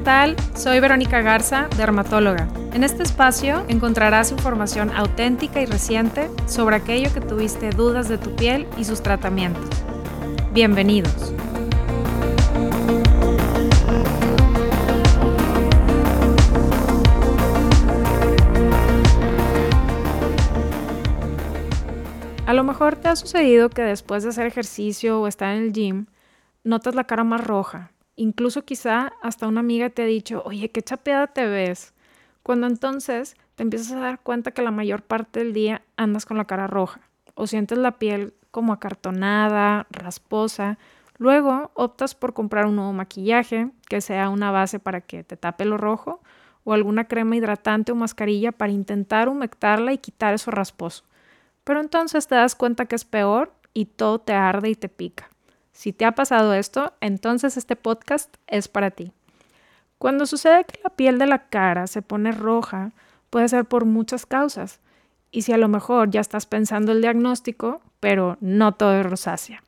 tal? Soy Verónica Garza, dermatóloga. En este espacio encontrarás información auténtica y reciente sobre aquello que tuviste dudas de tu piel y sus tratamientos. Bienvenidos. A lo mejor te ha sucedido que después de hacer ejercicio o estar en el gym, notas la cara más roja, Incluso quizá hasta una amiga te ha dicho, oye, qué chapeada te ves. Cuando entonces te empiezas a dar cuenta que la mayor parte del día andas con la cara roja o sientes la piel como acartonada, rasposa. Luego optas por comprar un nuevo maquillaje que sea una base para que te tape lo rojo o alguna crema hidratante o mascarilla para intentar humectarla y quitar eso rasposo. Pero entonces te das cuenta que es peor y todo te arde y te pica. Si te ha pasado esto, entonces este podcast es para ti. Cuando sucede que la piel de la cara se pone roja, puede ser por muchas causas. Y si a lo mejor ya estás pensando el diagnóstico, pero no todo es rosácea.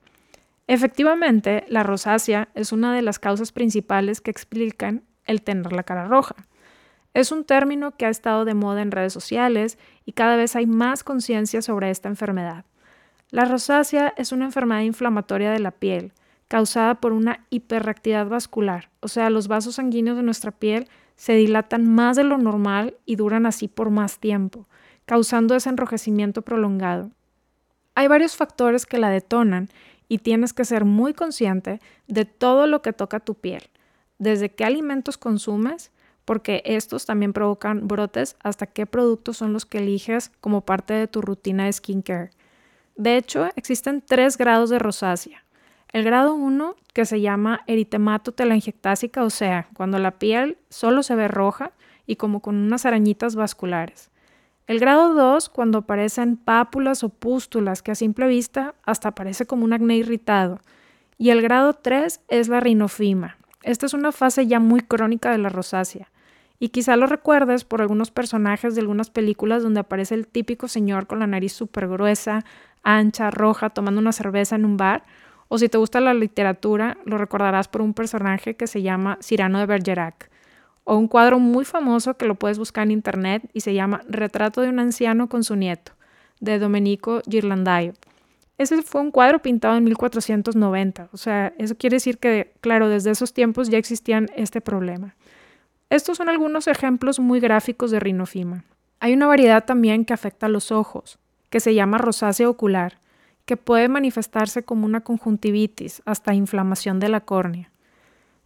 Efectivamente, la rosácea es una de las causas principales que explican el tener la cara roja. Es un término que ha estado de moda en redes sociales y cada vez hay más conciencia sobre esta enfermedad. La rosácea es una enfermedad inflamatoria de la piel causada por una hiperreactividad vascular, o sea, los vasos sanguíneos de nuestra piel se dilatan más de lo normal y duran así por más tiempo, causando ese enrojecimiento prolongado. Hay varios factores que la detonan y tienes que ser muy consciente de todo lo que toca tu piel, desde qué alimentos consumes, porque estos también provocan brotes, hasta qué productos son los que eliges como parte de tu rutina de skincare. De hecho, existen tres grados de rosácea. El grado 1, que se llama eritemato telangiectásica, o sea, cuando la piel solo se ve roja y como con unas arañitas vasculares. El grado 2, cuando aparecen pápulas o pústulas que a simple vista hasta parece como un acné irritado. Y el grado 3 es la rinofima. Esta es una fase ya muy crónica de la rosácea. Y quizá lo recuerdes por algunos personajes de algunas películas donde aparece el típico señor con la nariz súper gruesa, ancha, roja, tomando una cerveza en un bar. O si te gusta la literatura, lo recordarás por un personaje que se llama Cyrano de Bergerac. O un cuadro muy famoso que lo puedes buscar en internet y se llama Retrato de un anciano con su nieto, de Domenico Ghirlandaio. Ese fue un cuadro pintado en 1490. O sea, eso quiere decir que, claro, desde esos tiempos ya existían este problema. Estos son algunos ejemplos muy gráficos de rinofima. Hay una variedad también que afecta a los ojos que se llama rosácea ocular, que puede manifestarse como una conjuntivitis hasta inflamación de la córnea.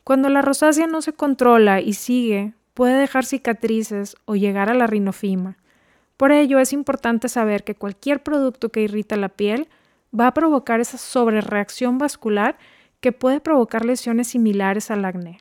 Cuando la rosácea no se controla y sigue, puede dejar cicatrices o llegar a la rinofima. Por ello es importante saber que cualquier producto que irrita la piel va a provocar esa sobrereacción vascular que puede provocar lesiones similares al acné.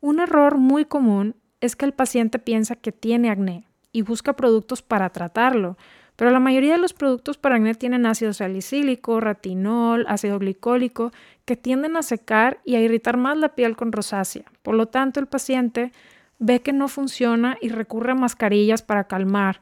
Un error muy común es que el paciente piensa que tiene acné y busca productos para tratarlo, pero la mayoría de los productos para acné tienen ácido salicílico, retinol, ácido glicólico, que tienden a secar y a irritar más la piel con rosácea. Por lo tanto, el paciente ve que no funciona y recurre a mascarillas para calmar.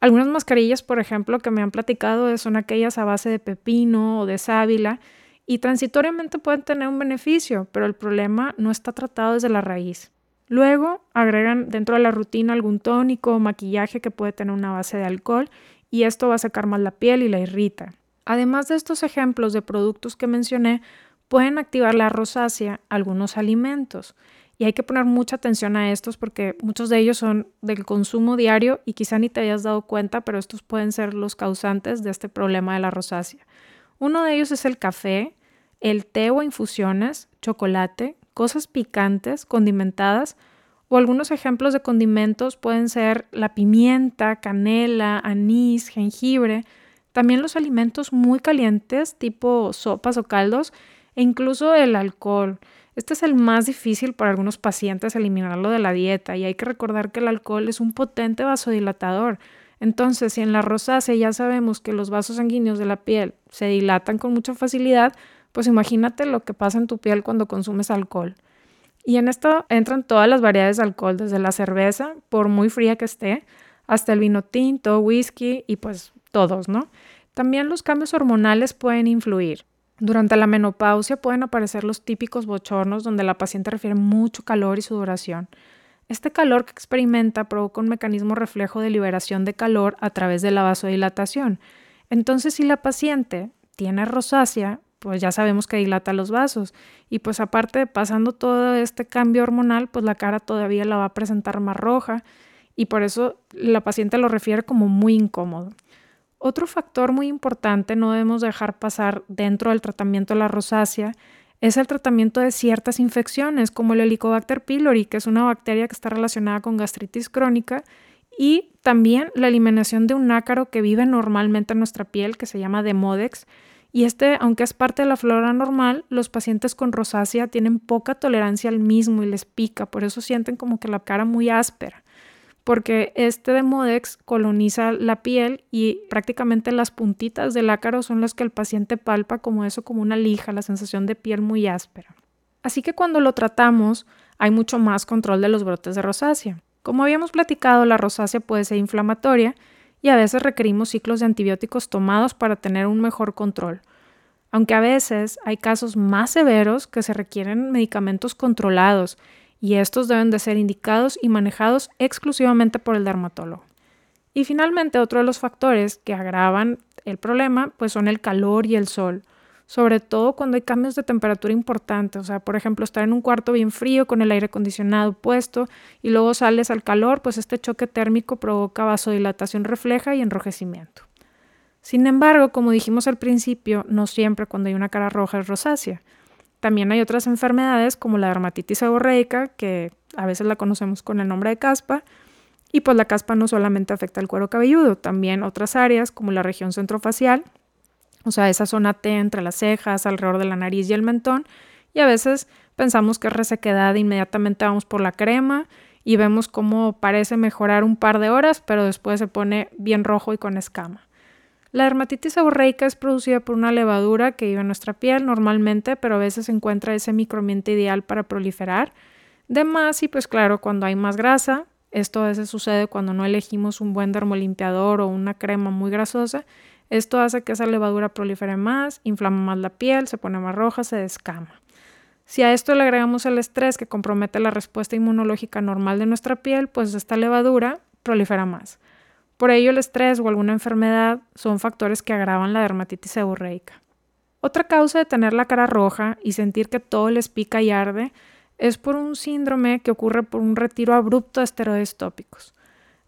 Algunas mascarillas, por ejemplo, que me han platicado son aquellas a base de pepino o de sábila y transitoriamente pueden tener un beneficio, pero el problema no está tratado desde la raíz. Luego agregan dentro de la rutina algún tónico o maquillaje que puede tener una base de alcohol y esto va a sacar más la piel y la irrita. Además de estos ejemplos de productos que mencioné, pueden activar la rosácea algunos alimentos. Y hay que poner mucha atención a estos porque muchos de ellos son del consumo diario y quizá ni te hayas dado cuenta, pero estos pueden ser los causantes de este problema de la rosácea. Uno de ellos es el café, el té o infusiones, chocolate, cosas picantes, condimentadas, o algunos ejemplos de condimentos pueden ser la pimienta, canela, anís, jengibre, también los alimentos muy calientes tipo sopas o caldos e incluso el alcohol. Este es el más difícil para algunos pacientes eliminarlo de la dieta y hay que recordar que el alcohol es un potente vasodilatador. Entonces, si en la rosácea ya sabemos que los vasos sanguíneos de la piel se dilatan con mucha facilidad, pues imagínate lo que pasa en tu piel cuando consumes alcohol. Y en esto entran todas las variedades de alcohol, desde la cerveza, por muy fría que esté, hasta el vino tinto, whisky y pues todos, ¿no? También los cambios hormonales pueden influir. Durante la menopausia pueden aparecer los típicos bochornos donde la paciente refiere mucho calor y sudoración. Este calor que experimenta provoca un mecanismo reflejo de liberación de calor a través de la vasodilatación. Entonces, si la paciente tiene rosácea, pues ya sabemos que dilata los vasos. Y pues aparte, pasando todo este cambio hormonal, pues la cara todavía la va a presentar más roja y por eso la paciente lo refiere como muy incómodo. Otro factor muy importante no debemos dejar pasar dentro del tratamiento de la rosácea es el tratamiento de ciertas infecciones como el Helicobacter pylori, que es una bacteria que está relacionada con gastritis crónica, y también la eliminación de un ácaro que vive normalmente en nuestra piel, que se llama Demodex, y este, aunque es parte de la flora normal, los pacientes con rosácea tienen poca tolerancia al mismo y les pica, por eso sienten como que la cara muy áspera, porque este Demodex coloniza la piel y prácticamente las puntitas del ácaro son las que el paciente palpa como eso, como una lija, la sensación de piel muy áspera. Así que cuando lo tratamos, hay mucho más control de los brotes de rosácea. Como habíamos platicado, la rosácea puede ser inflamatoria y a veces requerimos ciclos de antibióticos tomados para tener un mejor control. Aunque a veces hay casos más severos que se requieren medicamentos controlados y estos deben de ser indicados y manejados exclusivamente por el dermatólogo. Y finalmente otro de los factores que agravan el problema pues son el calor y el sol sobre todo cuando hay cambios de temperatura importantes, o sea, por ejemplo, estar en un cuarto bien frío con el aire acondicionado puesto y luego sales al calor, pues este choque térmico provoca vasodilatación refleja y enrojecimiento. Sin embargo, como dijimos al principio, no siempre cuando hay una cara roja es rosácea. También hay otras enfermedades como la dermatitis seborreica, que a veces la conocemos con el nombre de caspa, y pues la caspa no solamente afecta al cuero cabelludo, también otras áreas como la región centrofacial, o sea, esa zona T entre las cejas, alrededor de la nariz y el mentón, y a veces pensamos que es resequedad, inmediatamente vamos por la crema y vemos cómo parece mejorar un par de horas, pero después se pone bien rojo y con escama. La dermatitis seborreica es producida por una levadura que vive en nuestra piel normalmente, pero a veces se encuentra ese microambiente ideal para proliferar. De más, y pues claro, cuando hay más grasa, esto a veces sucede cuando no elegimos un buen dermolimpiador o una crema muy grasosa, esto hace que esa levadura prolifere más, inflama más la piel, se pone más roja, se descama. Si a esto le agregamos el estrés que compromete la respuesta inmunológica normal de nuestra piel, pues esta levadura prolifera más. Por ello, el estrés o alguna enfermedad son factores que agravan la dermatitis seborreica. Otra causa de tener la cara roja y sentir que todo les pica y arde es por un síndrome que ocurre por un retiro abrupto de esteroides tópicos.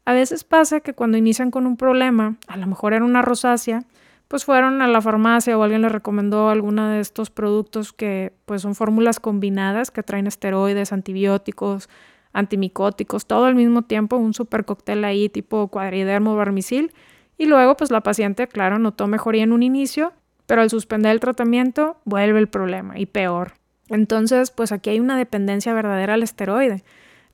A veces pasa que cuando inician con un problema, a lo mejor era una rosácea, pues fueron a la farmacia o alguien les recomendó alguno de estos productos que pues son fórmulas combinadas que traen esteroides, antibióticos, antimicóticos, todo al mismo tiempo, un super cóctel ahí tipo cuadridermo barmicil y luego pues la paciente, claro, notó mejoría en un inicio, pero al suspender el tratamiento vuelve el problema y peor. Entonces, pues aquí hay una dependencia verdadera al esteroide.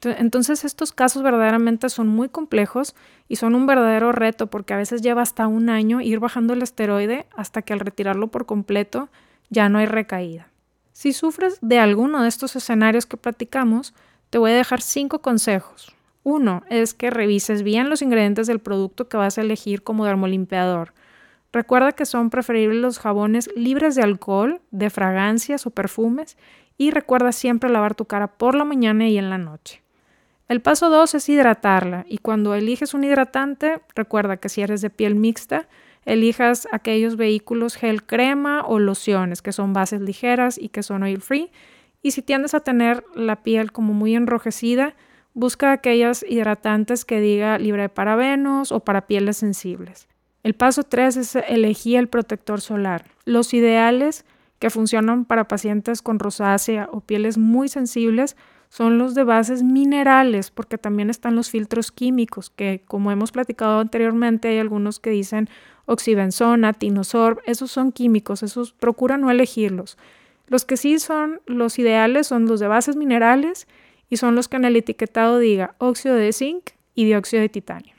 Entonces estos casos verdaderamente son muy complejos y son un verdadero reto porque a veces lleva hasta un año ir bajando el esteroide hasta que al retirarlo por completo ya no hay recaída. Si sufres de alguno de estos escenarios que platicamos, te voy a dejar cinco consejos. Uno es que revises bien los ingredientes del producto que vas a elegir como dermolimpiador. Recuerda que son preferibles los jabones libres de alcohol, de fragancias o perfumes y recuerda siempre lavar tu cara por la mañana y en la noche. El paso 2 es hidratarla y cuando eliges un hidratante, recuerda que si eres de piel mixta, elijas aquellos vehículos gel crema o lociones que son bases ligeras y que son oil free. Y si tiendes a tener la piel como muy enrojecida, busca aquellas hidratantes que diga libre de parabenos o para pieles sensibles. El paso 3 es elegir el protector solar. Los ideales que funcionan para pacientes con rosácea o pieles muy sensibles son los de bases minerales, porque también están los filtros químicos, que como hemos platicado anteriormente, hay algunos que dicen oxibenzona, tinosorb, esos son químicos, esos procura no elegirlos. Los que sí son los ideales son los de bases minerales y son los que en el etiquetado diga óxido de zinc y dióxido de titanio.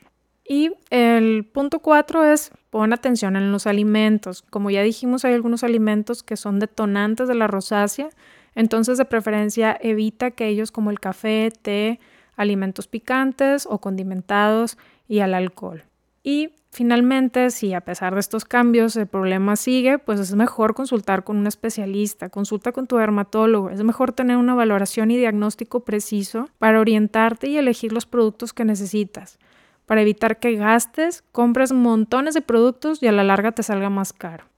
Y el punto cuatro es pon atención en los alimentos. Como ya dijimos, hay algunos alimentos que son detonantes de la rosácea, entonces, de preferencia, evita aquellos como el café, té, alimentos picantes o condimentados y al alcohol. Y Finalmente, si a pesar de estos cambios el problema sigue, pues es mejor consultar con un especialista, consulta con tu dermatólogo, es mejor tener una valoración y diagnóstico preciso para orientarte y elegir los productos que necesitas, para evitar que gastes, compres montones de productos y a la larga te salga más caro.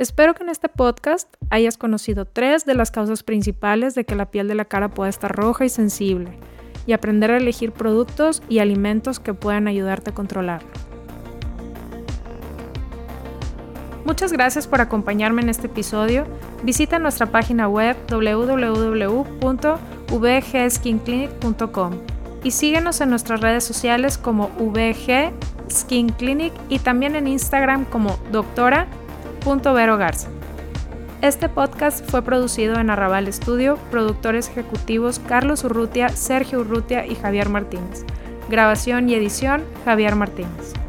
Espero que en este podcast hayas conocido tres de las causas principales de que la piel de la cara pueda estar roja y sensible, y aprender a elegir productos y alimentos que puedan ayudarte a controlarlo. Muchas gracias por acompañarme en este episodio. Visita nuestra página web www.vgskinclinic.com y síguenos en nuestras redes sociales como VG Skin Clinic y también en Instagram como doctora.verogarza. Este podcast fue producido en Arrabal Studio, productores ejecutivos Carlos Urrutia, Sergio Urrutia y Javier Martínez. Grabación y edición Javier Martínez.